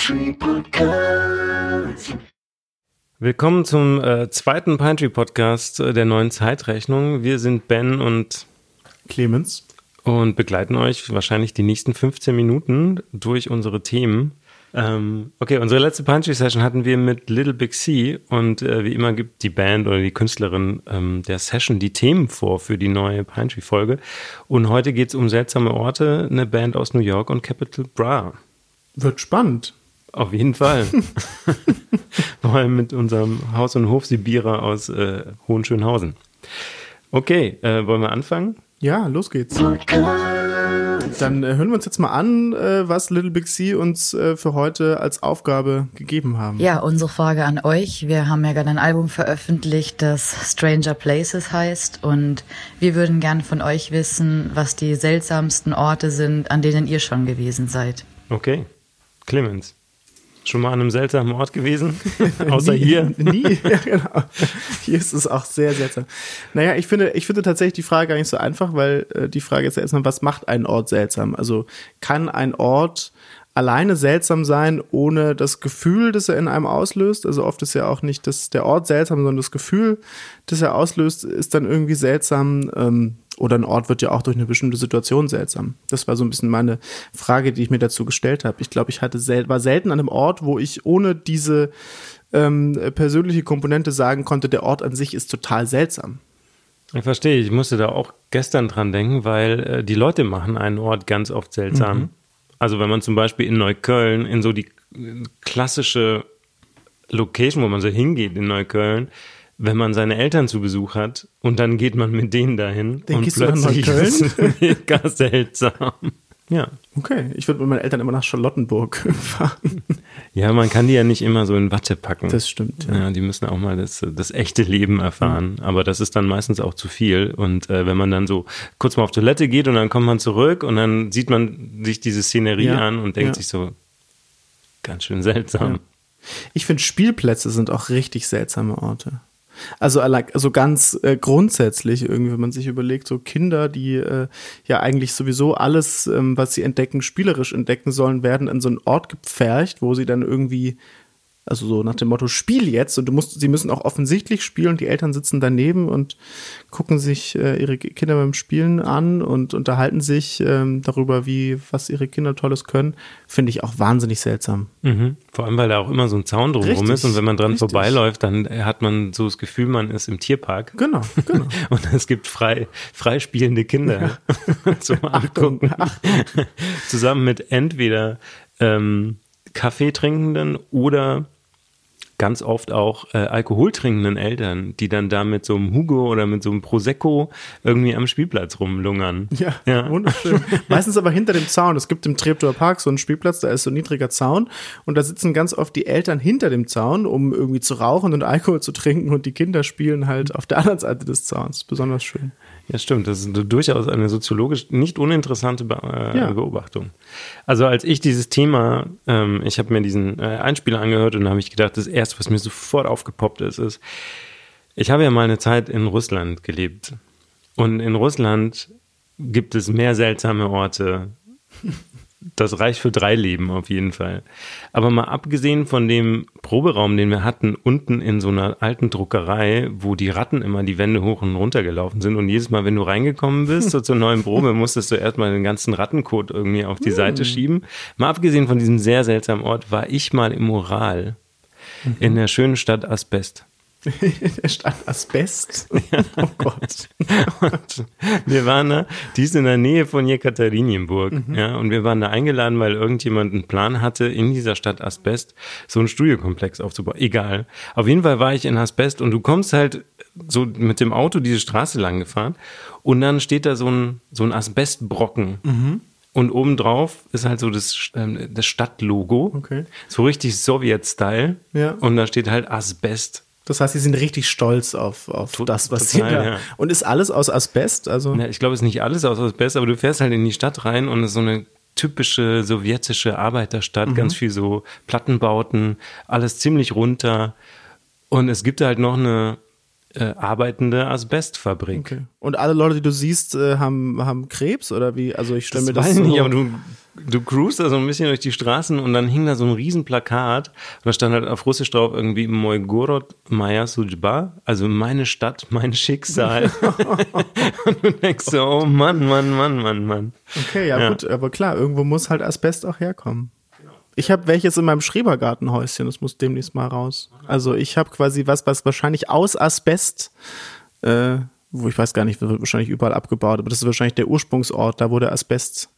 Tree Podcast. Willkommen zum äh, zweiten Pine Tree Podcast äh, der neuen Zeitrechnung. Wir sind Ben und Clemens. und begleiten euch wahrscheinlich die nächsten 15 Minuten durch unsere Themen. Ähm, okay, unsere letzte Pine Tree Session hatten wir mit Little Big C und äh, wie immer gibt die Band oder die Künstlerin ähm, der Session die Themen vor für die neue Pine Tree Folge. Und heute geht es um seltsame Orte, eine Band aus New York und Capital Bra. Wird spannend. Auf jeden Fall. Vor allem mit unserem Haus- und Hofsibierer aus äh, Hohenschönhausen. Okay, äh, wollen wir anfangen? Ja, los geht's. Dann äh, hören wir uns jetzt mal an, äh, was Little Big C uns äh, für heute als Aufgabe gegeben haben. Ja, unsere Frage an euch. Wir haben ja gerade ein Album veröffentlicht, das Stranger Places heißt. Und wir würden gern von euch wissen, was die seltsamsten Orte sind, an denen ihr schon gewesen seid. Okay. Clemens, schon mal an einem seltsamen Ort gewesen? Außer nie, hier? Nie, ja, genau. Hier ist es auch sehr seltsam. Naja, ich finde, ich finde tatsächlich die Frage gar nicht so einfach, weil äh, die Frage ist ja erstmal, was macht einen Ort seltsam? Also kann ein Ort alleine seltsam sein, ohne das Gefühl, das er in einem auslöst? Also oft ist ja auch nicht das, der Ort seltsam, sondern das Gefühl, das er auslöst, ist dann irgendwie seltsam. Ähm, oder ein Ort wird ja auch durch eine bestimmte Situation seltsam. Das war so ein bisschen meine Frage, die ich mir dazu gestellt habe. Ich glaube, ich hatte sel war selten an einem Ort, wo ich ohne diese ähm, persönliche Komponente sagen konnte, der Ort an sich ist total seltsam. Ich verstehe, ich musste da auch gestern dran denken, weil äh, die Leute machen einen Ort ganz oft seltsam. Also wenn man zum Beispiel in Neukölln in so die äh, klassische Location, wo man so hingeht in Neukölln, wenn man seine Eltern zu Besuch hat und dann geht man mit denen dahin Dann und du plötzlich Neukölln? ist es mega seltsam. Ja. Okay, ich würde mit meinen Eltern immer nach Charlottenburg fahren. Ja, man kann die ja nicht immer so in Watte packen. Das stimmt, ja. Ja, die müssen auch mal das, das echte Leben erfahren. Aber das ist dann meistens auch zu viel. Und äh, wenn man dann so kurz mal auf Toilette geht und dann kommt man zurück und dann sieht man sich diese Szenerie Ja, an und denkt ja. sich so, ganz schön seltsam. Ich finde, Spielplätze sind auch richtig seltsame Orte. Also, also ganz äh, grundsätzlich irgendwie, wenn man sich überlegt, so Kinder, die äh, ja eigentlich sowieso alles, ähm, was sie entdecken, spielerisch entdecken sollen, werden an so einen Ort gepfercht, wo sie dann irgendwie, also so nach dem Motto, spiel jetzt und du musst, sie müssen auch offensichtlich spielen, die Eltern sitzen daneben und gucken sich äh, ihre Kinder beim Spielen an und unterhalten sich ähm, darüber, wie, was ihre Kinder Tolles können, finde ich auch wahnsinnig seltsam. Mhm. Vor allem, weil da auch immer so ein Zaun drumherum Richtig, ist und wenn man dran richtig. vorbeiläuft, dann hat man so das Gefühl, man ist im Tierpark. Genau, genau. Und es gibt frei, frei spielende Kinder zum Angucken. Zusammen mit entweder ähm, Kaffee trinkenden oder ganz oft auch äh, alkoholtrinkenden Eltern, die dann da mit so einem Hugo oder mit so einem Prosecco irgendwie am Spielplatz rumlungern. Ja, Ja. wunderschön. Meistens aber hinter dem Zaun. Es gibt im Treptower Park so einen Spielplatz, da ist so ein niedriger Zaun und da sitzen ganz oft die Eltern hinter dem Zaun, um irgendwie zu rauchen und Alkohol zu trinken und die Kinder spielen halt auf der anderen Seite des Zauns. Besonders schön. Ja, stimmt. Das ist durchaus eine soziologisch nicht uninteressante Be äh, Ja. Beobachtung. Also als ich dieses Thema, ähm, ich habe mir diesen äh, Einspieler angehört und da habe ich gedacht, das erste, was mir sofort aufgepoppt ist, ist, ich habe ja mal eine Zeit in Russland gelebt. Und in Russland gibt es mehr seltsame Orte. Das reicht für drei Leben auf jeden Fall. Aber mal abgesehen von dem Proberaum, den wir hatten, unten in so einer alten Druckerei, wo die Ratten immer die Wände hoch und runter gelaufen sind und jedes Mal, wenn du reingekommen bist, so zur neuen Probe, musstest du erstmal den ganzen Rattenkot irgendwie auf die Seite schieben. Mal abgesehen von diesem sehr seltsamen Ort, war ich mal im Moral in der schönen Stadt Asbest. Der Stadt Asbest. Oh Gott. Und wir waren da, die ist in der Nähe von Jekaterinenburg, Mhm. ja, und wir waren da eingeladen, weil irgendjemand einen Plan hatte, in dieser Stadt Asbest so einen Studiokomplex aufzubauen. Egal. Auf jeden Fall war ich in Asbest und du kommst halt so mit dem Auto diese Straße lang gefahren und dann steht da so ein, so ein Asbestbrocken. Mhm. Und obendrauf ist halt so das, ähm, das Stadtlogo. Okay. So richtig Sowjet-Style. Ja. Und da steht halt Asbest. Das heißt, sie sind richtig stolz auf, auf To- das, was total, sie da. ja. Und ist alles aus Asbest? Also. Ja, ich glaube, es ist nicht alles aus Asbest, aber du fährst halt in die Stadt rein und es ist so eine typische sowjetische Arbeiterstadt, ganz viel so Plattenbauten, alles ziemlich runter. Und es gibt halt noch eine äh, arbeitende Asbestfabrik. Okay. Und alle Leute, die du siehst, äh, haben, haben Krebs oder wie? Also ich stelle mir das weiß so ich nicht, aber du, du cruist da so ein bisschen durch die Straßen und dann hing da so ein riesen Plakat und da stand halt auf Russisch drauf irgendwie Moj Gorod Maya Sujba, also meine Stadt, mein Schicksal. und du denkst so, oh Mann, Mann, Mann, Mann, Mann. Okay, ja, Ja. gut, aber klar, irgendwo muss halt Asbest auch herkommen. Ich habe welches in meinem Schrebergartenhäuschen, das muss demnächst mal raus. Also ich habe quasi was, was wahrscheinlich aus Asbest, äh, wo ich weiß gar nicht, wird wahrscheinlich überall abgebaut, aber das ist wahrscheinlich der Ursprungsort, da wurde Asbest.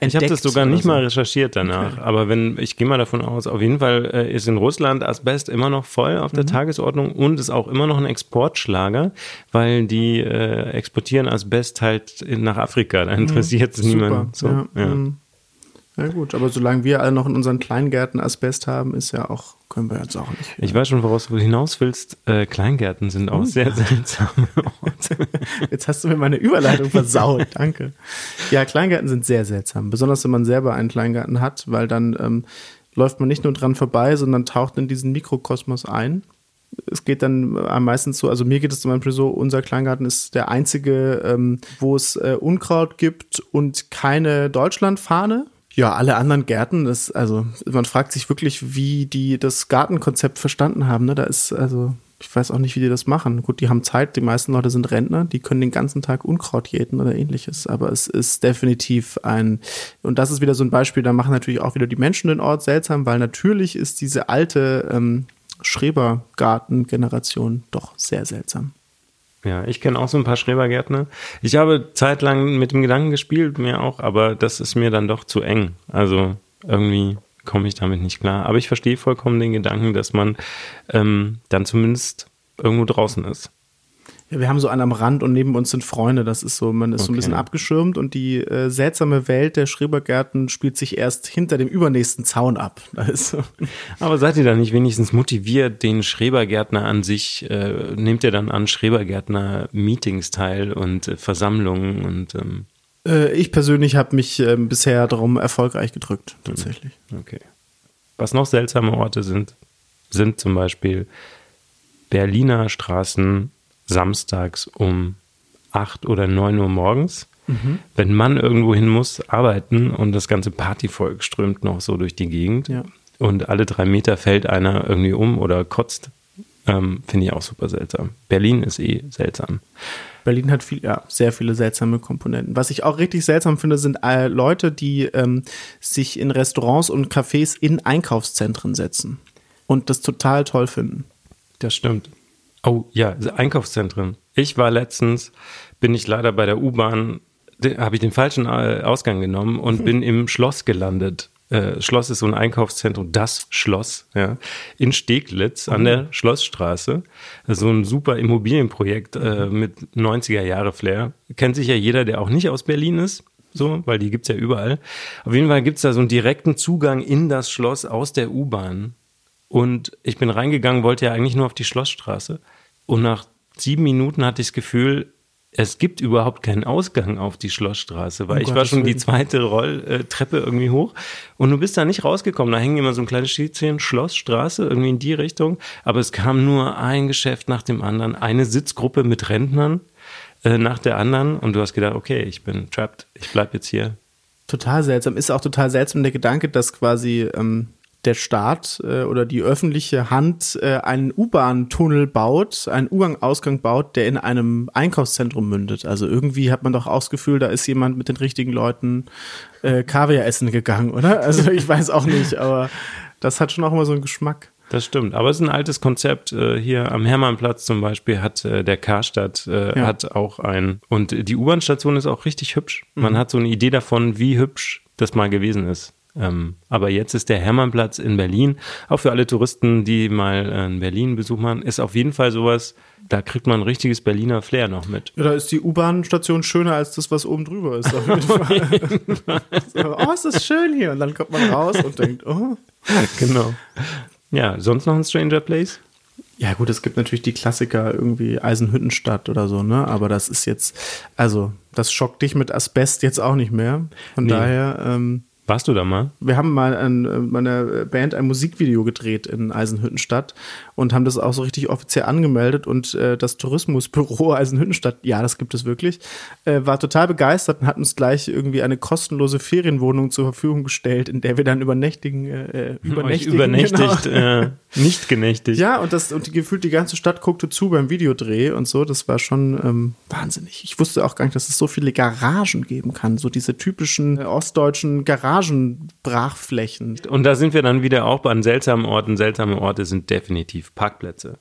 Ich habe das sogar nicht so. mal recherchiert danach, aber wenn ich gehe mal davon aus, auf jeden Fall äh, ist in Russland Asbest immer noch voll auf Mhm. der Tagesordnung und ist auch immer noch ein Exportschlager, weil die äh, exportieren Asbest halt nach Afrika. Da interessiert es niemand. So, ja. ja. mm. Ja gut, aber solange wir alle noch in unseren Kleingärten Asbest haben, ist ja auch, können wir jetzt auch nicht. Ich weiß schon, woraus du hinaus willst. Äh, Kleingärten sind auch sehr seltsame Orte. Jetzt hast du mir meine Überleitung versaut, danke. Ja, Kleingärten sind sehr seltsam, besonders wenn man selber einen Kleingarten hat, weil dann ähm, läuft man nicht nur dran vorbei, sondern taucht in diesen Mikrokosmos ein. Es geht dann am meisten so, also mir geht es zum Beispiel so, unser Kleingarten ist der einzige, ähm, wo es äh, Unkraut gibt und keine Deutschlandfahne. Ja, alle anderen Gärten, das, also man fragt sich wirklich, wie die das Gartenkonzept verstanden haben. Ne? Da ist, also, ich weiß auch nicht, wie die das machen. Gut, die haben Zeit, die meisten Leute sind Rentner, die können den ganzen Tag Unkraut jäten oder ähnliches. Aber es ist definitiv ein, und das ist wieder so ein Beispiel, da machen natürlich auch wieder die Menschen den Ort seltsam, weil natürlich ist diese alte ähm, Schrebergarten-Generation doch sehr seltsam. Ja, ich kenne auch so ein paar Schrebergärtner. Ich habe zeitlang mit dem Gedanken gespielt, mir auch, aber das ist mir dann doch zu eng. Also irgendwie komme ich damit nicht klar. Aber ich verstehe vollkommen den Gedanken, dass man ähm, dann zumindest irgendwo draußen ist. Ja, wir haben so einen am Rand und neben uns sind Freunde. Das ist so, man ist so ein Okay. bisschen abgeschirmt und die äh, seltsame Welt der Schrebergärten spielt sich erst hinter dem übernächsten Zaun ab. Da ist so. Aber seid ihr da nicht wenigstens motiviert, den Schrebergärtner an sich, äh, nehmt ihr dann an Schrebergärtner-Meetings teil und äh, Versammlungen und ähm, Äh, ich persönlich habe mich ähm, bisher darum erfolgreich gedrückt, tatsächlich. Okay. Was noch seltsame Orte sind, sind zum Beispiel Berliner Straßen samstags um 8 oder 9 Uhr morgens. Wenn man irgendwo hin muss, arbeiten und das ganze Partyvolk strömt noch so durch die Gegend Ja. und alle drei Meter fällt einer irgendwie um oder kotzt, ähm, finde ich auch super seltsam. Berlin ist eh seltsam. Berlin hat viel, ja, sehr viele seltsame Komponenten. Was ich auch richtig seltsam finde, sind äh, Leute, die ähm, sich in Restaurants und Cafés in Einkaufszentren setzen und das total toll finden. Das stimmt. Oh ja, Einkaufszentren. Ich war letztens, bin ich leider bei der U-Bahn, habe ich den falschen äh, Ausgang genommen und bin im Schloss gelandet. Äh, Schloss ist so ein Einkaufszentrum, das Schloss, ja, in Steglitz an der Schlossstraße. So ein super Immobilienprojekt äh, mit 90er Jahre Flair. Kennt sich ja jeder, der auch nicht aus Berlin ist. So, weil die gibt's ja überall. Auf jeden Fall gibt's da so einen direkten Zugang in das Schloss aus der U-Bahn. Und ich bin reingegangen, wollte ja eigentlich nur auf die Schlossstraße. Und nach sieben Minuten hatte ich das Gefühl, es gibt überhaupt keinen Ausgang auf die Schlossstraße, weil Um ich war Gottes schon die zweite Rolltreppe irgendwie hoch und du bist da nicht rausgekommen. Da hängen immer so ein kleines Schildchen, Schlossstraße, irgendwie in die Richtung. Aber es kam nur ein Geschäft nach dem anderen, eine Sitzgruppe mit Rentnern äh, nach der anderen und du hast gedacht, okay, ich bin trapped, ich bleib jetzt hier. Total seltsam. Ist auch total seltsam der Gedanke, dass quasi ähm, der Staat äh, oder die öffentliche Hand äh, einen U-Bahn-Tunnel baut, einen U-Gang-Ausgang baut, der in einem Einkaufszentrum mündet. Also irgendwie hat man doch auch das Gefühl, da ist jemand mit den richtigen Leuten äh, Kaviar essen gegangen, oder? Also ich weiß auch nicht, aber das hat schon auch immer so einen Geschmack. Das stimmt, aber es ist ein altes Konzept. Äh, Hier am Hermannplatz zum Beispiel hat äh, der Karstadt äh, Ja. hat auch ein und die U-Bahn-Station ist auch richtig hübsch. Man hat so eine Idee davon, wie hübsch das mal gewesen ist. Ähm, aber jetzt ist der Hermannplatz in Berlin, auch für alle Touristen, die mal äh, einen Berlin-Besuch machen, ist auf jeden Fall sowas, da kriegt man ein richtiges Berliner Flair noch mit. Ja, da ist die U-Bahn-Station schöner als das, was oben drüber ist. Auf jeden Fall. so, oh, ist das schön hier. Und dann kommt man raus und denkt, oh. genau. Ja, sonst noch ein Stranger Place? Ja, gut, es gibt natürlich die Klassiker, irgendwie Eisenhüttenstadt oder so, ne? Aber das ist jetzt, also, das schockt dich mit Asbest jetzt auch nicht mehr. Von Nee. daher, ähm, Warst du da mal? Wir haben mal an meiner Band ein Musikvideo gedreht in Eisenhüttenstadt und haben das auch so richtig offiziell angemeldet und äh, das Tourismusbüro Eisenhüttenstadt, ja, das gibt es wirklich, äh, war total begeistert und hat uns gleich irgendwie eine kostenlose Ferienwohnung zur Verfügung gestellt, in der wir dann übernächtigen, äh, übernächtigen, übernächtigt, genau. äh, nicht genächtigt. Ja, und das und die, gefühlt die ganze Stadt guckte zu beim Videodreh und so. Das war schon ähm, wahnsinnig. Ich wusste auch gar nicht, dass es so viele Garagen geben kann. So diese typischen äh, ostdeutschen Garagenbrachflächen. Und da sind wir dann wieder auch an seltsamen Orten. Seltsame Orte sind definitiv Parkplätze.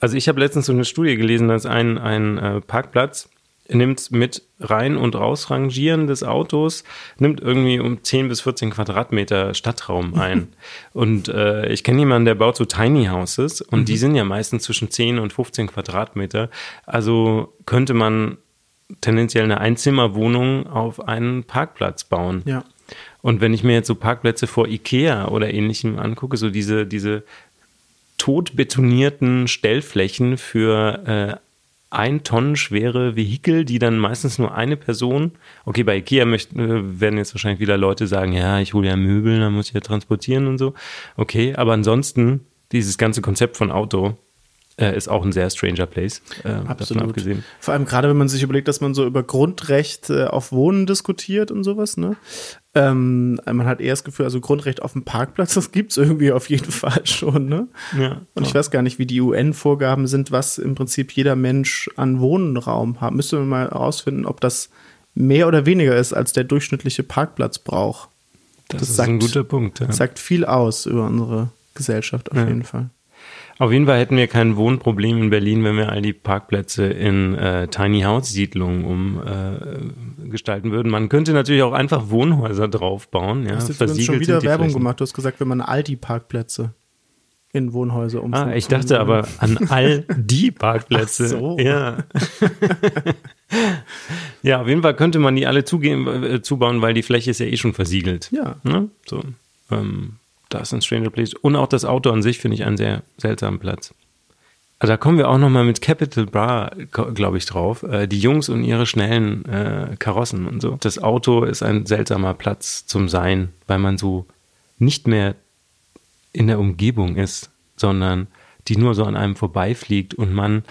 Also ich habe letztens so eine Studie gelesen, dass ein, ein äh, Parkplatz nimmt mit rein- und rausrangieren des Autos, nimmt irgendwie um 10 bis 14 Quadratmeter Stadtraum ein. und äh, ich kenne jemanden, der baut so Tiny Houses und die sind ja meistens zwischen 10 und 15 Quadratmeter. Also könnte man tendenziell eine Einzimmerwohnung auf einen Parkplatz bauen. Ja. Und wenn ich mir jetzt so Parkplätze vor Ikea oder ähnlichem angucke, so diese, diese tot betonierten Stellflächen für äh, ein Tonnen schwere Vehikel, die dann meistens nur eine Person, okay, bei Ikea möchten, äh, werden jetzt wahrscheinlich wieder Leute sagen, ja, ich hole ja Möbel, dann muss ich ja transportieren und so. Okay, aber ansonsten, dieses ganze Konzept von Auto äh, ist auch ein sehr stranger Place. Äh, Absolut. abgesehen. Vor allem gerade, wenn man sich überlegt, dass man so über Grundrecht äh, auf Wohnen diskutiert und sowas, ne? Ähm, man hat eher das Gefühl, also Grundrecht auf dem Parkplatz, das gibt's irgendwie auf jeden Fall schon, ne? Ja, Und ich weiß gar nicht, wie die UN-Vorgaben sind, was im Prinzip jeder Mensch an Wohnraum hat. Müsste man mal herausfinden, ob das mehr oder weniger ist, als der durchschnittliche Parkplatz braucht. das, das ist sagt- ein guter Punkt. Ja. Das sagt viel aus über unsere Gesellschaft auf Ja. jeden Fall. Auf jeden Fall hätten wir kein Wohnproblem in Berlin, wenn wir all die Parkplätze in äh, Tiny House Siedlungen umgestalten äh, würden. Man könnte natürlich auch einfach Wohnhäuser draufbauen, ja, Hast du jetzt übrigens schon wieder die Werbung Flächen. gemacht? Du hast gesagt, wenn man Aldi-Parkplätze in Wohnhäuser Ah, umfunktioniert. ich dachte aber an all die Parkplätze. Ach so. Ja. ja, auf jeden Fall könnte man die alle zugeben, äh, zubauen, weil die Fläche ist ja eh schon versiegelt. Ja. Ne? So, ähm, da ist ein Stranger Place. Und auch das Auto an sich finde ich einen sehr seltsamen Platz. Also da kommen wir auch nochmal mit Capital Bra, glaube ich, drauf. Äh, die Jungs und ihre schnellen äh, Karossen und so. Das Auto ist ein seltsamer Platz zum Sein, weil man so nicht mehr in der Umgebung ist, sondern die nur so an einem vorbeifliegt und man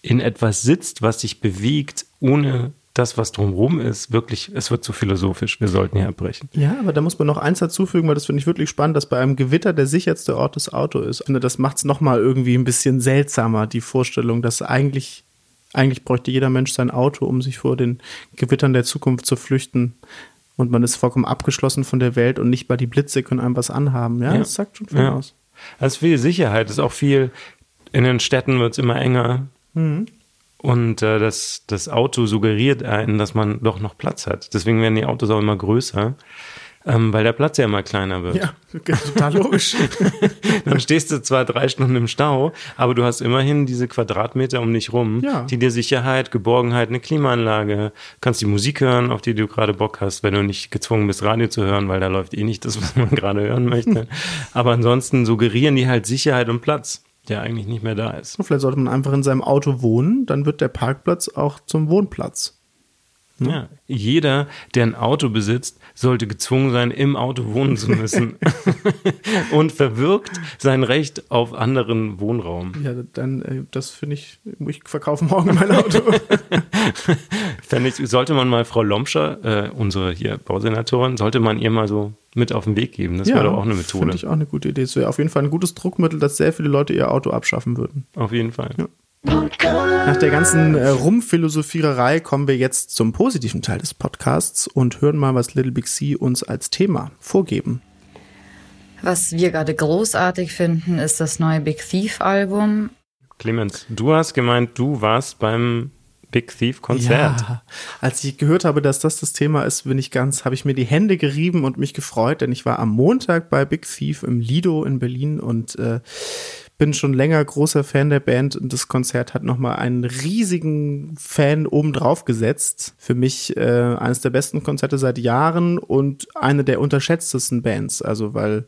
in etwas sitzt, was sich bewegt, ohne das, was drumherum ist, wirklich, es wird zu philosophisch. Wir sollten hier abbrechen. Ja, aber da muss man noch eins dazufügen, weil das finde ich wirklich spannend, dass bei einem Gewitter der sicherste Ort das Auto ist. Ich finde, das macht es nochmal irgendwie ein bisschen seltsamer, die Vorstellung, dass eigentlich, eigentlich bräuchte jeder Mensch sein Auto, um sich vor den Gewittern der Zukunft zu flüchten. Und man ist vollkommen abgeschlossen von der Welt und nicht mal die Blitze können einem was anhaben. Ja, Ja. das sagt schon viel Ja. aus. Ist viel Sicherheit, ist auch viel, in den Städten wird es immer enger. Und äh, das, das Auto suggeriert einen, dass man doch noch Platz hat. Deswegen werden die Autos auch immer größer, ähm, weil der Platz ja immer kleiner wird. Ja, total logisch. Dann stehst du zwar drei Stunden im Stau, aber du hast immerhin diese Quadratmeter um dich rum, Ja. die dir Sicherheit, Geborgenheit, eine Klimaanlage, kannst die Musik hören, auf die du gerade Bock hast, wenn du nicht gezwungen bist, Radio zu hören, weil da läuft eh nicht das, was man gerade hören möchte. aber ansonsten suggerieren die halt Sicherheit und Platz, der eigentlich nicht mehr da ist. Vielleicht sollte man einfach in seinem Auto wohnen, dann wird der Parkplatz auch zum Wohnplatz. Ja, jeder, der ein Auto besitzt, sollte gezwungen sein, im Auto wohnen zu müssen und verwirkt sein Recht auf anderen Wohnraum. Ja, dann, äh, das finde ich, ich verkaufe morgen mein Auto. Fände ich, sollte man mal Frau Lomscher, äh, unsere hier Bausenatorin, sollte man ihr mal so mit auf den Weg geben. Das wäre doch auch eine Methode. Finde ich auch eine gute Idee. Es wäre auf jeden Fall ein gutes Druckmittel, dass sehr viele Leute ihr Auto abschaffen würden. Auf jeden Fall. Nach der ganzen äh, Rumphilosophiererei kommen wir jetzt zum positiven Teil des Podcasts und hören mal, was Little Big C uns als Thema vorgeben. Was wir gerade großartig finden, ist das neue Big Thief Album. Clemens, du hast gemeint, du warst beim Big Thief Konzert. Ja, als ich gehört habe, dass das das Thema ist, bin ich ganz, habe ich mir die Hände gerieben und mich gefreut, denn ich war am Montag bei Big Thief im Lido in Berlin und äh, bin schon länger großer Fan der Band und das Konzert hat nochmal einen riesigen Fan obendrauf gesetzt. Für mich äh, eines der besten Konzerte seit Jahren und eine der unterschätztesten Bands. Also weil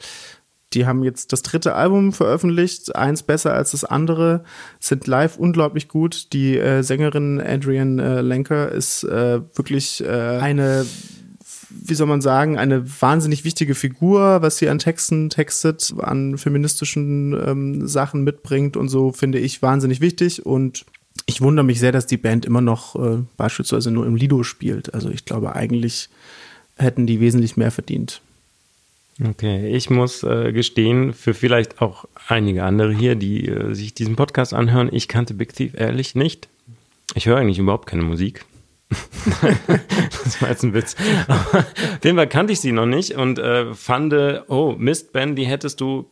die haben jetzt das dritte Album veröffentlicht, eins besser als das andere, sind live unglaublich gut. Die äh, Sängerin Adrienne äh, Lenker ist äh, wirklich äh, eine wie soll man sagen, eine wahnsinnig wichtige Figur, was sie an Texten textet, an feministischen ähm, Sachen mitbringt und so, finde ich wahnsinnig wichtig. Und ich wundere mich sehr, dass die Band immer noch äh, beispielsweise nur im Lido spielt. Also ich glaube, eigentlich hätten die wesentlich mehr verdient. Okay, ich muss äh, gestehen, für vielleicht auch einige andere hier, die äh, sich diesen Podcast anhören, ich kannte Big Thief ehrlich nicht. Ich höre eigentlich überhaupt keine Musik. das war jetzt ein Witz. Auf jeden Fall kannte ich sie noch nicht und äh, fand, oh, Mist, Ben, die hättest du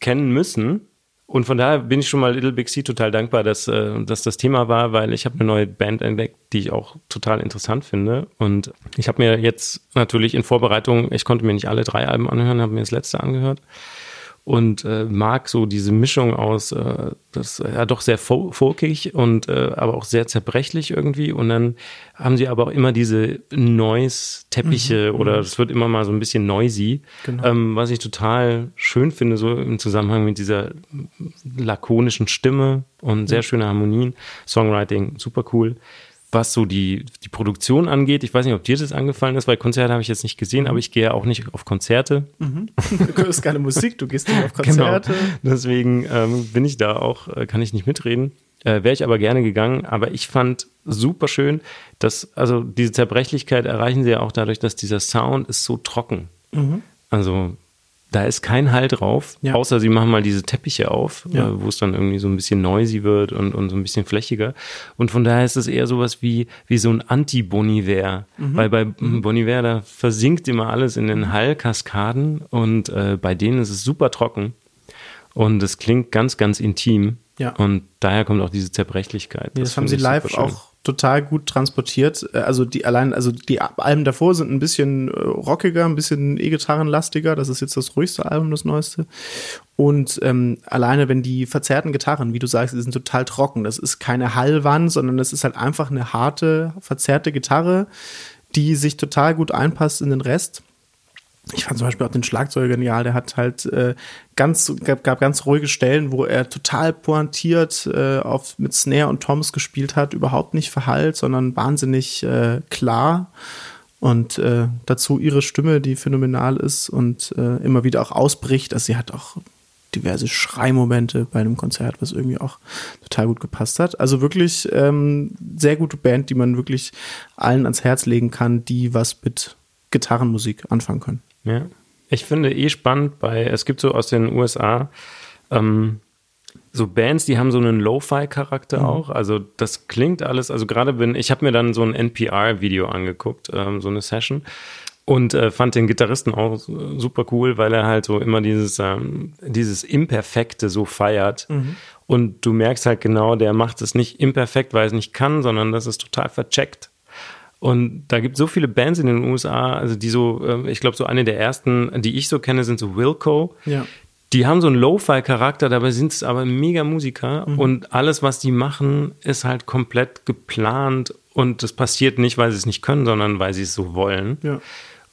kennen müssen. Und von daher bin ich schon mal Little Big Sea total dankbar, dass, äh, dass das Thema war, weil ich habe eine neue Band entdeckt, die ich auch total interessant finde. Und ich habe mir jetzt natürlich in Vorbereitung, ich konnte mir nicht alle drei Alben anhören, habe mir das letzte angehört und äh, mag so diese Mischung aus, äh, das ja doch sehr folkig und äh, aber auch sehr zerbrechlich irgendwie. Und dann haben sie aber auch immer diese Noise-Teppiche mhm, oder es wird immer mal so ein bisschen noisy, genau. ähm, was ich total schön finde, so im Zusammenhang mit dieser lakonischen Stimme und sehr schöne Harmonien. Songwriting, super cool was so die, die Produktion angeht. Ich weiß nicht, ob dir das angefallen ist, weil Konzerte habe ich jetzt nicht gesehen, aber ich gehe ja auch nicht auf Konzerte. Mhm. Du hörst keine Musik, du gehst nicht auf genau. Konzerte. Genau. Deswegen ähm, bin ich da auch, äh, kann ich nicht mitreden. Äh, Wäre ich aber gerne gegangen, aber ich fand super schön, dass, also diese Zerbrechlichkeit erreichen sie ja auch dadurch, dass dieser Sound ist so trocken. Mhm. Also da ist kein Halt drauf, ja. außer sie machen mal diese Teppiche auf, ja. äh, wo es dann irgendwie so ein bisschen noisy wird und, und so ein bisschen flächiger. Und von daher ist es eher sowas wie, wie so ein Anti-Boniver. Mhm. Weil bei mhm. Boniver, da versinkt immer alles in den Hallkaskaden und äh, bei denen ist es super trocken. Und es klingt ganz, ganz intim. Ja. Und daher kommt auch diese Zerbrechlichkeit. Das, das haben sie live auch total gut transportiert. Äh, also die allein, also die Alben davor sind ein bisschen äh, rockiger, ein bisschen E-Gitarrenlastiger. Das ist jetzt das ruhigste Album, das neueste. Und ähm, alleine, wenn die verzerrten Gitarren, wie du sagst, die sind total trocken. Das ist keine Hallwand, sondern das ist halt einfach eine harte, verzerrte Gitarre, die sich total gut einpasst in den Rest ich fand zum Beispiel auch den Schlagzeuger genial, der hat halt äh, ganz, gab, gab ganz ruhige Stellen, wo er total pointiert äh, auf, mit Snare und Toms gespielt hat, überhaupt nicht verhallt, sondern wahnsinnig äh, klar. Und äh, dazu ihre Stimme, die phänomenal ist und äh, immer wieder auch ausbricht. Also sie hat auch diverse Schreimomente bei einem Konzert, was irgendwie auch total gut gepasst hat. Also wirklich ähm, sehr gute Band, die man wirklich allen ans Herz legen kann, die was mit Gitarrenmusik anfangen können. Ja. Ich finde eh spannend bei, es gibt so aus den USA ähm, so Bands, die haben so einen Lo-Fi-Charakter mhm. auch. Also das klingt alles, also gerade wenn, ich habe mir dann so ein NPR-Video angeguckt, ähm, so eine Session und äh, fand den Gitarristen auch super cool, weil er halt so immer dieses, ähm, dieses Imperfekte so feiert. Mhm. Und du merkst halt genau, der macht es nicht imperfekt, weil er es nicht kann, sondern das ist total vercheckt. Und da gibt es so viele Bands in den USA, also die so, ähm, ich glaube, so eine der ersten, die ich so kenne, sind so Wilco. Ja. Die haben so einen Lo-Fi-Charakter, dabei sind es aber mega Musiker mhm. und alles, was die machen, ist halt komplett geplant und das passiert nicht, weil sie es nicht können, sondern weil sie es so wollen. Ja.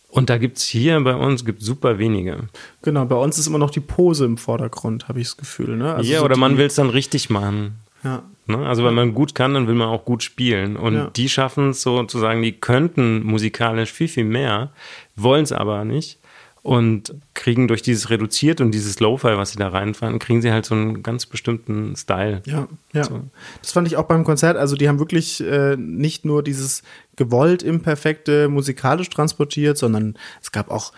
Und da gibt es hier bei uns gibt super wenige. Genau, bei uns ist immer noch die Pose im Vordergrund, habe ich das Gefühl. Ne? Also ja, so oder man will es dann richtig machen. Ja. Ne? Also wenn man gut kann, dann will man auch gut spielen. Und ja. die schaffen es sozusagen, die könnten musikalisch viel, viel mehr, wollen es aber nicht. Und kriegen durch dieses Reduziert und dieses Lo-Fi, was sie da reinfahren, kriegen sie halt so einen ganz bestimmten Style. Ja, ja. So. Das fand ich auch beim Konzert. Also die haben wirklich äh, nicht nur dieses gewollt imperfekte musikalisch transportiert, sondern es gab auch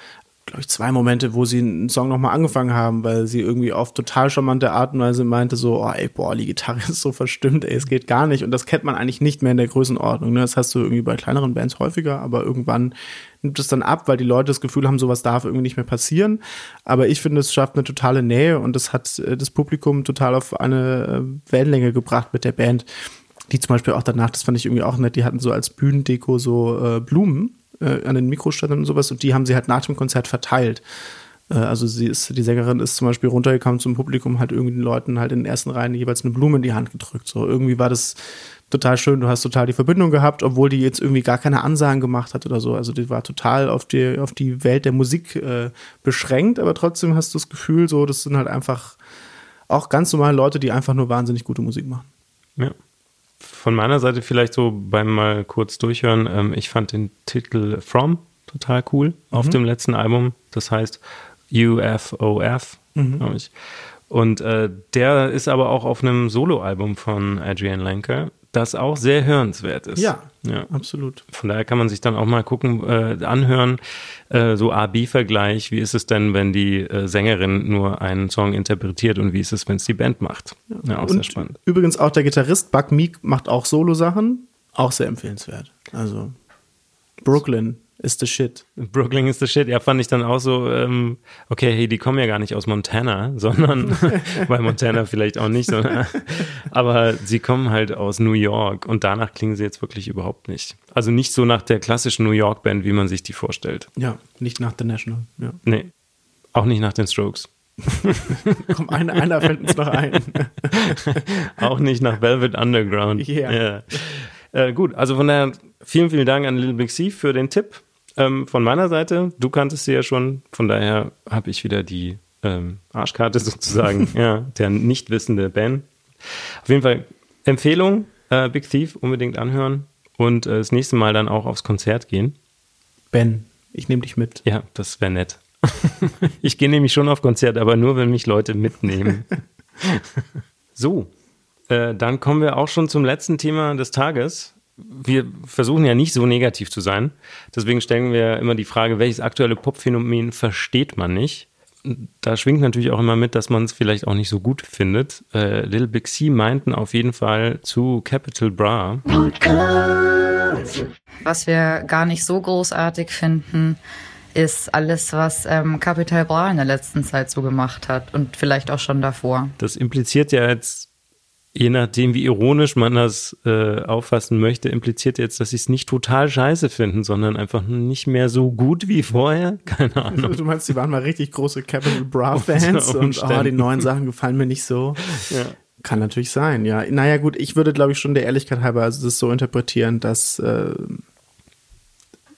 glaube ich, zwei Momente, wo sie einen Song nochmal angefangen haben, weil sie irgendwie auf total charmante Art und Weise meinte so, oh ey, boah, die Gitarre ist so verstimmt, ey, es geht gar nicht. Und das kennt man eigentlich nicht mehr in der Größenordnung. Ne? Das hast du irgendwie bei kleineren Bands häufiger, aber irgendwann nimmt es dann ab, weil die Leute das Gefühl haben, sowas darf irgendwie nicht mehr passieren. Aber ich finde, es schafft eine totale Nähe und das hat äh, das Publikum total auf eine äh, Wellenlänge gebracht mit der Band. Die zum Beispiel auch danach, das fand ich irgendwie auch nett, die hatten so als Bühnendeko so äh, Blumen äh, an den Mikroständern und sowas und die haben sie halt nach dem Konzert verteilt. Äh, also sie ist, die Sängerin ist zum Beispiel runtergekommen zum Publikum, hat irgendwie den Leuten halt in den ersten Reihen jeweils eine Blume in die Hand gedrückt. So irgendwie war das total schön. Du hast total die Verbindung gehabt, obwohl die jetzt irgendwie gar keine Ansagen gemacht hat oder so. Also die war total auf die, auf die Welt der Musik äh, beschränkt, aber trotzdem hast du das Gefühl, so, das sind halt einfach auch ganz normale Leute, die einfach nur wahnsinnig gute Musik machen. Ja von meiner Seite vielleicht so beim mal kurz durchhören. Ähm, ich fand den Titel From total cool auf dem letzten Album. Das heißt UFOF, glaube ich. Und äh, der ist aber auch auf einem Soloalbum von Adrian Lenker, das auch sehr hörenswert ist. Ja, ja. absolut. Von daher kann man sich dann auch mal gucken, äh, anhören, äh, so A-B-Vergleich, wie ist es denn, wenn die äh, Sängerin nur einen Song interpretiert und wie ist es, wenn es die Band macht? Ja, auch sehr spannend. übrigens auch der Gitarrist Buck Meek macht auch Solo-Sachen, auch sehr empfehlenswert. Also Brooklyn ist the shit. Brooklyn is the shit. Ja, fand ich dann auch so, ähm, okay, hey, die kommen ja gar nicht aus Montana, sondern, weil Montana vielleicht auch nicht, sondern, aber sie kommen halt aus New York und danach klingen sie jetzt wirklich überhaupt nicht. Also nicht so nach der klassischen New York Band, wie man sich die vorstellt. Ja, nicht nach The National. Ja. Nee. Auch nicht nach den Strokes. Komm, einer, einer fällt uns noch ein. Auch nicht nach Velvet Underground. Ja. Ja. Äh, gut, also von daher vielen, vielen Dank an Little Big C für den Tipp. Ähm, von meiner Seite, du kanntest sie ja schon, von daher habe ich wieder die ähm, Arschkarte sozusagen, ja, der nicht wissende Ben. Auf jeden Fall Empfehlung, äh, Big Thief unbedingt anhören und äh, das nächste Mal dann auch aufs Konzert gehen. Ben, ich nehme dich mit. Ja, das wäre nett. ich gehe nämlich schon auf Konzert, aber nur, wenn mich Leute mitnehmen. so, äh, dann kommen wir auch schon zum letzten Thema des Tages. Wir versuchen ja nicht so negativ zu sein. Deswegen stellen wir immer die Frage, welches aktuelle Popphänomen versteht man nicht? Da schwingt natürlich auch immer mit, dass man es vielleicht auch nicht so gut findet. Äh, Little Big C meinten auf jeden Fall zu Capital Bra. Was wir gar nicht so großartig finden, ist alles, was ähm, Capital Bra in der letzten Zeit so gemacht hat und vielleicht auch schon davor. Das impliziert ja jetzt, je nachdem, wie ironisch man das äh, auffassen möchte, impliziert jetzt, dass sie es nicht total scheiße finden, sondern einfach nicht mehr so gut wie vorher. Keine Ahnung. Du meinst, die waren mal richtig große Capital Bra Fans Unter und oh, die neuen Sachen gefallen mir nicht so. Ja. Kann natürlich sein, ja. Naja, gut, ich würde, glaube ich, schon der Ehrlichkeit halber also das so interpretieren, dass äh,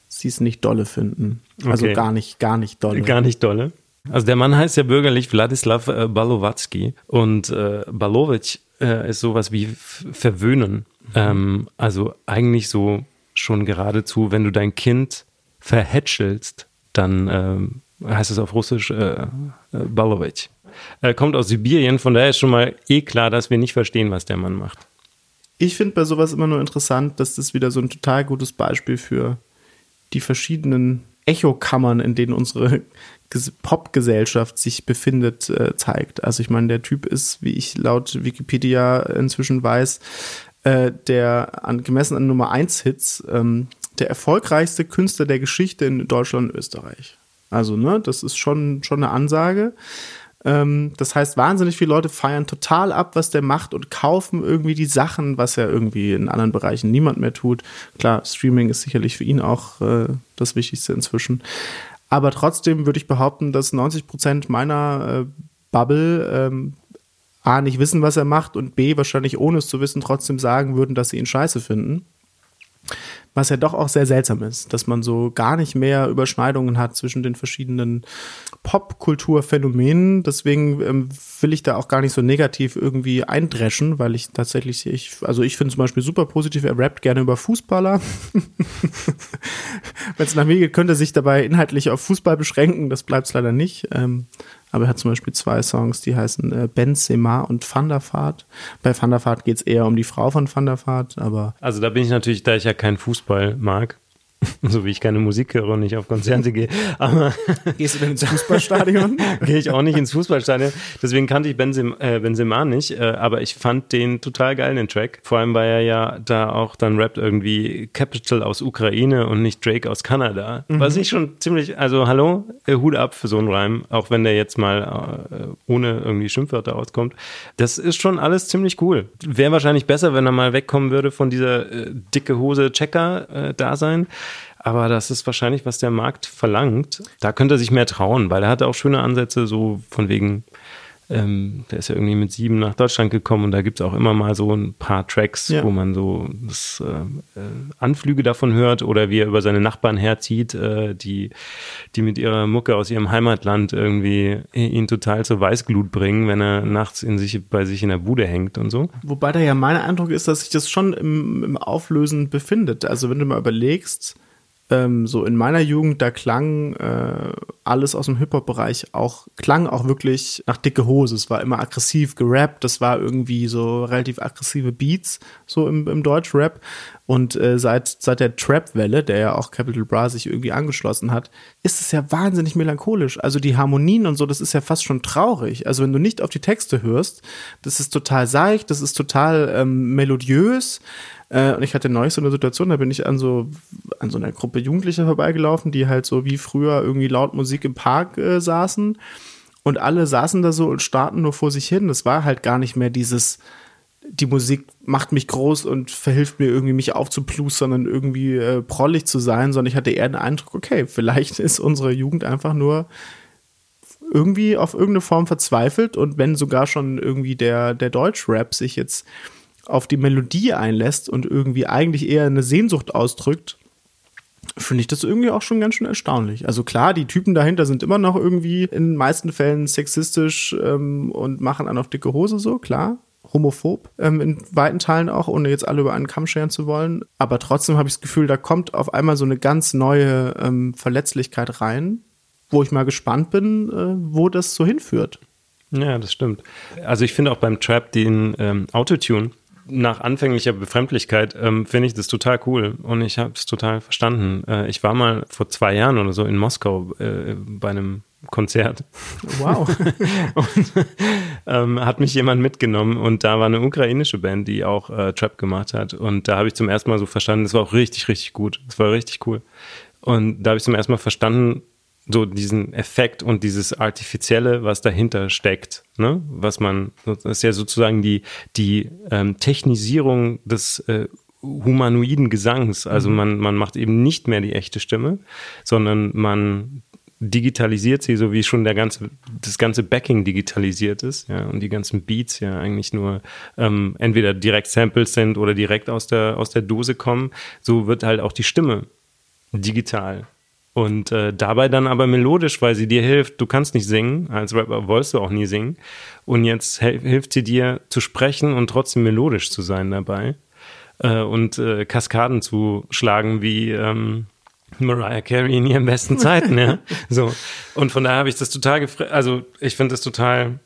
sie es nicht dolle finden. Also Okay. gar nicht, gar nicht dolle. Gar nicht dolle. Also der Mann heißt ja bürgerlich Wladislav äh, Balowatzki und äh, Balovic äh, ist sowas wie verwöhnen. Ähm, also eigentlich so schon geradezu, wenn du dein Kind verhätschelst, dann ähm, heißt es auf Russisch äh, äh, Balovic. Er kommt aus Sibirien, von daher ist schon mal eh klar, dass wir nicht verstehen, was der Mann macht. Ich finde bei sowas immer nur interessant, dass das wieder so ein total gutes Beispiel für die verschiedenen Echokammern, in denen unsere Ges- Popgesellschaft sich befindet, äh, zeigt. Also ich meine, der Typ ist, wie ich laut Wikipedia inzwischen weiß, äh, der an, gemessen an Nummer 1 Hits, ähm, der erfolgreichste Künstler der Geschichte in Deutschland und Österreich. Also, ne, das ist schon, schon eine Ansage. Ähm, das heißt, wahnsinnig viele Leute feiern total ab, was der macht und kaufen irgendwie die Sachen, was er irgendwie in anderen Bereichen niemand mehr tut. Klar, Streaming ist sicherlich für ihn auch äh, das Wichtigste inzwischen. Aber trotzdem würde ich behaupten, dass 90 Prozent meiner äh, Bubble ähm, A, nicht wissen, was er macht und B, wahrscheinlich ohne es zu wissen, trotzdem sagen würden, dass sie ihn scheiße finden. Was ja doch auch sehr seltsam ist, dass man so gar nicht mehr Überschneidungen hat zwischen den verschiedenen Popkulturphänomenen. Deswegen ähm, will ich da auch gar nicht so negativ irgendwie eindreschen, weil ich tatsächlich, ich, also ich finde zum Beispiel super positiv, er rappt gerne über Fußballer. Wenn es nach mir geht, könnte sich dabei inhaltlich auf Fußball beschränken. Das bleibt es leider nicht. Ähm, aber er hat zum Beispiel zwei Songs, die heißen äh, Benzema und Van der Vaart. Bei Van der Vaart geht es eher um die Frau von Van der Vaart, aber Also da bin ich natürlich, da ich ja keinen Fußball mag, so wie ich keine Musik höre und nicht auf Konzerte gehe, aber gehst du denn ins Fußballstadion? gehe ich auch nicht ins Fußballstadion. Deswegen kannte ich Benzema, äh, Benzema nicht, äh, aber ich fand den total geil, den Track. Vor allem, weil er ja da auch dann rappt irgendwie Capital aus Ukraine und nicht Drake aus Kanada. Was ich schon ziemlich, also hallo, äh, Hut ab für so einen Reim, auch wenn der jetzt mal äh, ohne irgendwie Schimpfwörter auskommt. Das ist schon alles ziemlich cool. Wäre wahrscheinlich besser, wenn er mal wegkommen würde von dieser äh, dicke Hose Checker äh, Dasein. Aber das ist wahrscheinlich, was der Markt verlangt. Da könnte er sich mehr trauen, weil er hatte auch schöne Ansätze, so von wegen, ähm, der ist ja irgendwie mit sieben nach Deutschland gekommen und da gibt es auch immer mal so ein paar Tracks, Ja. wo man so das, äh, äh, Anflüge davon hört oder wie er über seine Nachbarn herzieht, äh, die, die mit ihrer Mucke aus ihrem Heimatland irgendwie ihn total zur Weißglut bringen, wenn er nachts in sich, bei sich in der Bude hängt und so. Wobei da ja mein Eindruck ist, dass sich das schon im, im Auflösen befindet. Also wenn du mal überlegst, ähm, so in meiner Jugend, da klang äh, alles aus dem Hip-Hop-Bereich auch, klang auch wirklich nach dicke Hose. Es war immer aggressiv gerappt, das war irgendwie so relativ aggressive Beats, so im, im Deutsch-Rap. Und äh, seit, seit der Trap-Welle, der ja auch Capital Bra sich irgendwie angeschlossen hat, ist es ja wahnsinnig melancholisch. Also die Harmonien und so, das ist ja fast schon traurig. Also wenn du nicht auf die Texte hörst, das ist total seicht, das ist total ähm, melodiös. Äh, und ich hatte neulich so eine Situation, da bin ich an so, an so einer Gruppe Jugendlicher vorbeigelaufen, die halt so wie früher irgendwie laut Musik im Park äh, saßen. Und alle saßen da so und starten nur vor sich hin. Das war halt gar nicht mehr dieses, die Musik macht mich groß und verhilft mir irgendwie mich aufzuplustern und irgendwie äh, prollig zu sein, sondern ich hatte eher den Eindruck, okay, vielleicht ist unsere Jugend einfach nur irgendwie auf irgendeine Form verzweifelt und wenn sogar schon irgendwie der, der Deutschrap sich jetzt auf die Melodie einlässt und irgendwie eigentlich eher eine Sehnsucht ausdrückt, finde ich das irgendwie auch schon ganz schön erstaunlich. Also klar, die Typen dahinter sind immer noch irgendwie in den meisten Fällen sexistisch ähm, und machen einen auf dicke Hose so, klar. Homophob, ähm, in weiten Teilen auch, ohne jetzt alle über einen Kamm scheren zu wollen. Aber trotzdem habe ich das Gefühl, da kommt auf einmal so eine ganz neue ähm, Verletzlichkeit rein, wo ich mal gespannt bin, äh, wo das so hinführt. Ja, das stimmt. Also ich finde auch beim Trap den ähm, Autotune, nach anfänglicher Befremdlichkeit ähm, finde ich das total cool und ich habe es total verstanden. Äh, ich war mal vor zwei Jahren oder so in Moskau äh, bei einem Konzert. Wow. und ähm, hat mich jemand mitgenommen und da war eine ukrainische Band, die auch äh, Trap gemacht hat und da habe ich zum ersten Mal so verstanden, es war auch richtig, richtig gut. Es war richtig cool. Und da habe ich zum ersten Mal verstanden, so diesen Effekt und dieses Artifizielle, was dahinter steckt, ne? was man, das ist ja sozusagen die, die ähm, Technisierung des äh, humanoiden Gesangs. Also mhm. man, man macht eben nicht mehr die echte Stimme, sondern man digitalisiert sie, so wie schon der ganze, das ganze Backing digitalisiert ist, ja, und die ganzen Beats ja eigentlich nur ähm, entweder direkt Samples sind oder direkt aus der, aus der Dose kommen. So wird halt auch die Stimme digital und äh, dabei dann aber melodisch, weil sie dir hilft. Du kannst nicht singen, als Rapper wolltest du auch nie singen. Und jetzt hilft sie dir zu sprechen und trotzdem melodisch zu sein dabei. Äh, und äh, Kaskaden zu schlagen wie ähm, Mariah Carey in ihren besten Zeiten, ja. So. Und von daher habe ich das total gefreut. Also ich finde das total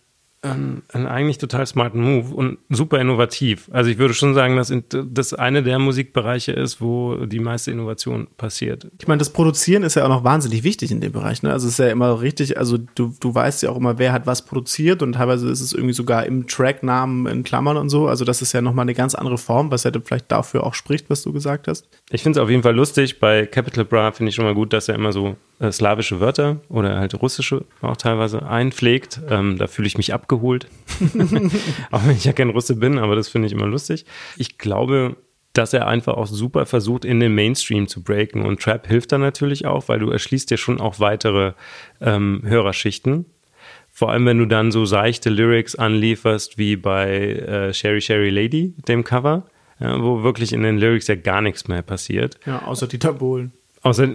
ähm, einen eigentlich total smarten Move und super innovativ. Also ich würde schon sagen, dass das eine der Musikbereiche ist, wo die meiste Innovation passiert. Ich meine, das Produzieren ist ja auch noch wahnsinnig wichtig in dem Bereich. Ne? Also es ist ja immer richtig, also du, du weißt ja auch immer, wer hat was produziert und teilweise ist es irgendwie sogar im Tracknamen in Klammern und so. Also das ist ja nochmal eine ganz andere Form, was ja vielleicht dafür auch spricht, was du gesagt hast. Ich finde es auf jeden Fall lustig. Bei Capital Bra finde ich schon mal gut, dass er immer so äh, slawische Wörter oder halt russische auch teilweise einpflegt. Ähm, da fühle ich mich abgeholt. auch wenn ich ja kein Russe bin, aber das finde ich immer lustig. Ich glaube, dass er einfach auch super versucht, in den Mainstream zu breaken. Und Trap hilft da natürlich auch, weil du erschließt dir schon auch weitere ähm, Hörerschichten. Vor allem, wenn du dann so seichte Lyrics anlieferst, wie bei äh, Sherry Sherry Lady, dem Cover, ja, wo wirklich in den Lyrics ja gar nichts mehr passiert. Ja, außer Dieter Bohlen. Außer,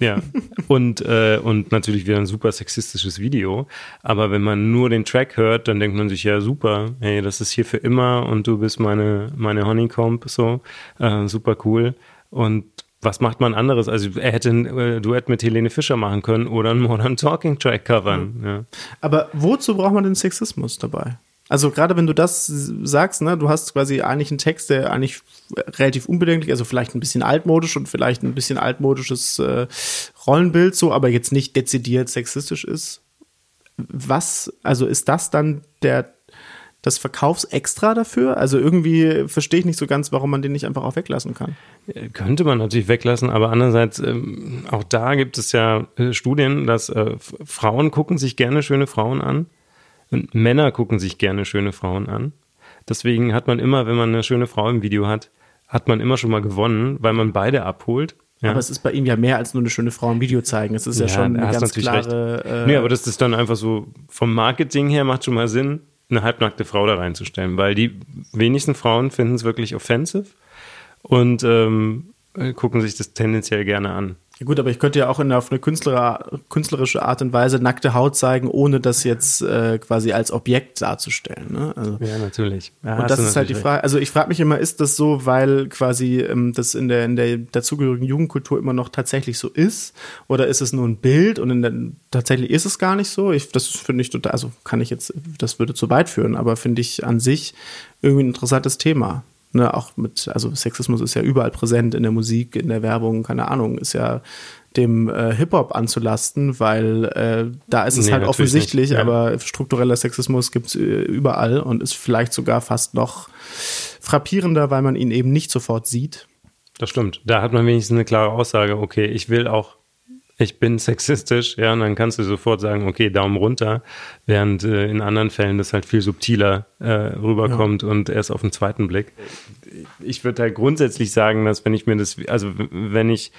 ja. und, äh, und natürlich wieder ein super sexistisches Video. Aber wenn man nur den Track hört, dann denkt man sich, ja, super, hey, das ist hier für immer und du bist meine, meine Honeycomb, so, äh, super cool. Und was macht man anderes? Also er hätte ein äh, Duett mit Helene Fischer machen können oder einen Modern Talking Track covern. Mhm. Ja. Aber wozu braucht man den Sexismus dabei? Also gerade wenn du das sagst, ne, du hast quasi eigentlich einen Text, der eigentlich relativ unbedenklich, also vielleicht ein bisschen altmodisch und vielleicht ein bisschen altmodisches äh, Rollenbild so, aber jetzt nicht dezidiert sexistisch ist. Was, also ist das dann der das Verkaufsextra dafür? Also irgendwie verstehe ich nicht so ganz, warum man den nicht einfach auch weglassen kann. Könnte man natürlich weglassen, aber andererseits, ähm, auch da gibt es ja äh, Studien, dass äh, Frauen gucken sich gerne schöne Frauen an und Männer gucken sich gerne schöne Frauen an. Deswegen hat man immer, wenn man eine schöne Frau im Video hat, hat man immer schon mal gewonnen, weil man beide abholt. Ja. Aber es ist bei ihm ja mehr als nur eine schöne Frau im Video zeigen. Es ist ja, ja schon eine ganz klare. Äh nee, aber das ist dann einfach so, vom Marketing her macht schon mal Sinn, eine halbnackte Frau da reinzustellen, weil die wenigsten Frauen finden es wirklich offensive und ähm, gucken sich das tendenziell gerne an. Ja gut, aber ich könnte ja auch in, auf eine Künstler, künstlerische Art und Weise nackte Haut zeigen, ohne das jetzt äh, quasi als Objekt darzustellen. Ne? Also, Ja, natürlich. Ja, und das ist halt die Frage. Also ich frage mich immer, ist das so, weil quasi ähm, das in der in der dazugehörigen Jugendkultur immer noch tatsächlich so ist, oder ist es nur ein Bild und in der, tatsächlich ist es gar nicht so? Ich, das finde ich total, also kann ich jetzt, das würde zu weit führen, aber finde ich an sich irgendwie ein interessantes Thema. Ne, auch mit, also Sexismus ist ja überall präsent in der Musik, in der Werbung, keine Ahnung, ist ja dem äh, Hip-Hop anzulasten, weil äh, da ist es Nee, halt offensichtlich, ja. aber struktureller Sexismus gibt es überall und ist vielleicht sogar fast noch frappierender, weil man ihn eben nicht sofort sieht. Das stimmt. Da hat man wenigstens eine klare Aussage, okay, ich will auch, ich bin sexistisch, ja, und dann kannst du sofort sagen, okay, Daumen runter, während äh, in anderen Fällen das halt viel subtiler äh, rüberkommt und erst auf den zweiten Blick. Ich würde halt grundsätzlich sagen, dass wenn ich mir das, also wenn ich,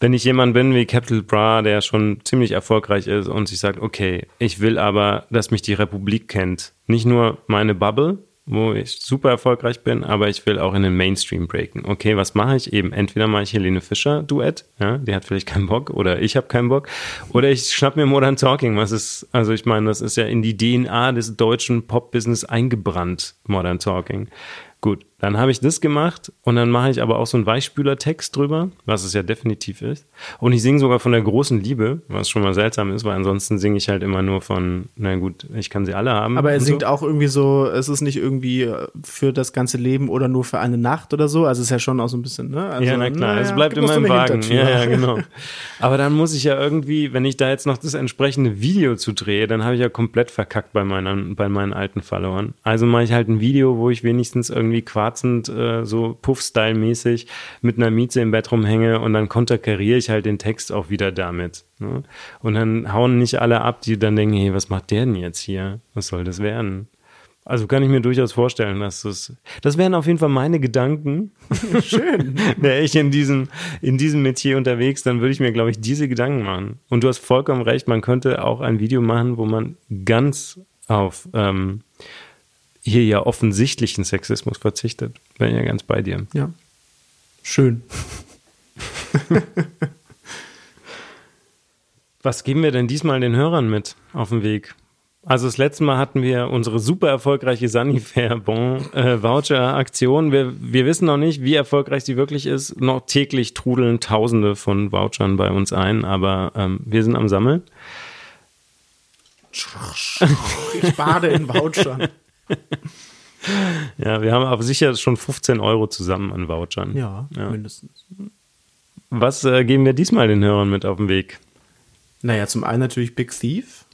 wenn ich jemand bin wie Capital Bra, der schon ziemlich erfolgreich ist und sich sagt, okay, ich will aber, dass mich die Republik kennt, nicht nur meine Bubble, wo ich super erfolgreich bin, aber ich will auch in den Mainstream breaken. Okay, was mache ich eben? Entweder mache ich Helene Fischer Duett, ja, die hat vielleicht keinen Bock oder ich habe keinen Bock, oder ich schnapp mir Modern Talking, was ist, also ich meine, das ist ja in die DNA des deutschen Pop-Business eingebrannt, Modern Talking. Gut, dann habe ich das gemacht und dann mache ich aber auch so einen Weichspüler-Text drüber, was es ja definitiv ist. Und ich singe sogar von der großen Liebe, was schon mal seltsam ist, weil ansonsten singe ich halt immer nur von, na gut, ich kann sie alle haben. Aber er singt so. auch irgendwie so, es ist nicht irgendwie für das ganze Leben oder nur für eine Nacht oder so. Also es ist ja schon auch so ein bisschen, ne? Also, ja, na klar, naja, es bleibt immer im Wagen. Ja, ja, genau. Aber dann muss ich ja irgendwie, wenn ich da jetzt noch das entsprechende Video zu drehe, dann habe ich ja komplett verkackt bei meinen, bei meinen alten Followern. Also mache ich halt ein Video, wo ich wenigstens irgendwie quarzend, äh, so Puff-Style-mäßig mit einer Mieze im Bett rumhänge und dann konterkariere ich halt den Text auch wieder damit. Ne? Und dann hauen nicht alle ab, die dann denken, hey, was macht der denn jetzt hier? Was soll das werden? Also kann ich mir durchaus vorstellen, dass das, das wären auf jeden Fall meine Gedanken. Schön. Wäre ich in diesem, in diesem Metier unterwegs, dann würde ich mir, glaube ich, diese Gedanken machen. Und du hast vollkommen recht, man könnte auch ein Video machen, wo man ganz auf ähm, hier ja offensichtlichen Sexismus verzichtet. Bin ja ganz bei dir. Ja. Schön. Was geben wir denn diesmal den Hörern mit auf dem Weg? Also das letzte Mal hatten wir unsere super erfolgreiche Sanifair Bon äh, Voucher Aktion. Wir, wir wissen noch nicht, wie erfolgreich sie wirklich ist. Noch täglich trudeln Tausende von Vouchern bei uns ein, aber ähm, wir sind am Sammeln. Ich bade in Vouchern. Ja, wir haben aber sicher schon 15 Euro zusammen an Vouchern. Ja, Ja. mindestens. Was äh, geben wir diesmal den Hörern mit auf den Weg? Naja, zum einen natürlich Big Thief.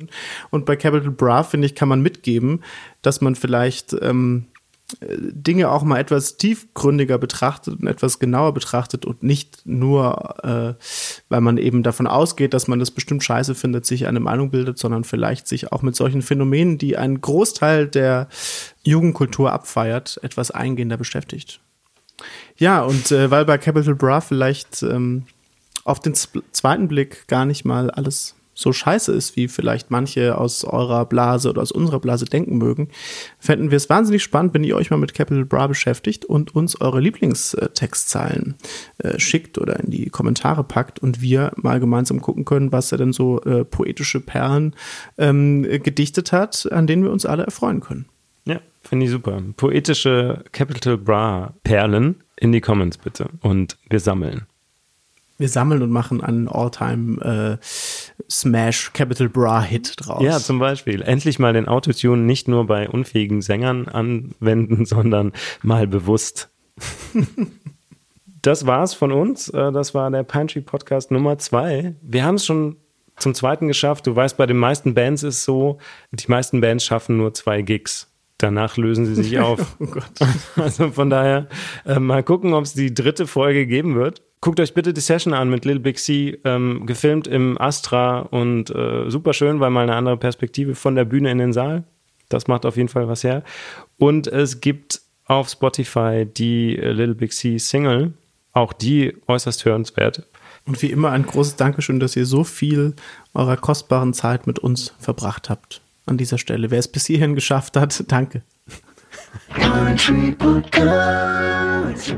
Und bei Capital Bra, finde ich, kann man mitgeben, dass man vielleicht ähm, äh, Dinge auch mal etwas tiefgründiger betrachtet und etwas genauer betrachtet und nicht nur, äh, weil man eben davon ausgeht, dass man das bestimmt scheiße findet, sich eine Meinung bildet, sondern vielleicht sich auch mit solchen Phänomenen, die einen Großteil der Jugendkultur abfeiert, etwas eingehender beschäftigt. Ja, und äh, weil bei Capital Bra vielleicht ähm, auf den zweiten Blick gar nicht mal alles so scheiße ist, wie vielleicht manche aus eurer Blase oder aus unserer Blase denken mögen, fänden wir es wahnsinnig spannend, wenn ihr euch mal mit Capital Bra beschäftigt und uns eure Lieblingstextzeilen äh, schickt oder in die Kommentare packt und wir mal gemeinsam gucken können, was er denn so äh, poetische Perlen ähm, gedichtet hat, an denen wir uns alle erfreuen können. Ja, finde ich super. Poetische Capital Bra Perlen in die Comments bitte und wir sammeln. Wir sammeln und machen einen All-Time äh, Smash Capital Bra Hit draus. Ja, zum Beispiel. Endlich mal den Autotune nicht nur bei unfähigen Sängern anwenden, sondern mal bewusst. das war's von uns. Äh, Das war der Pantry Podcast Nummer zwei. Wir haben es schon zum zweiten geschafft. Du weißt, bei den meisten Bands ist so, die meisten Bands schaffen nur zwei Gigs. Danach lösen sie sich auf. Oh Gott. Also von daher äh, mal gucken, ob es die dritte Folge geben wird. Guckt euch bitte die Session an mit Little Big C, ähm, gefilmt im Astra und äh, super schön, weil mal eine andere Perspektive von der Bühne in den Saal. Das macht auf jeden Fall was her. Und es gibt auf Spotify die äh, Little Big C Single, auch die äußerst hörenswert. Und wie immer ein großes Dankeschön, dass ihr so viel eurer kostbaren Zeit mit uns verbracht habt. An dieser Stelle. Wer es bis hierhin geschafft hat, danke. Country Podcast.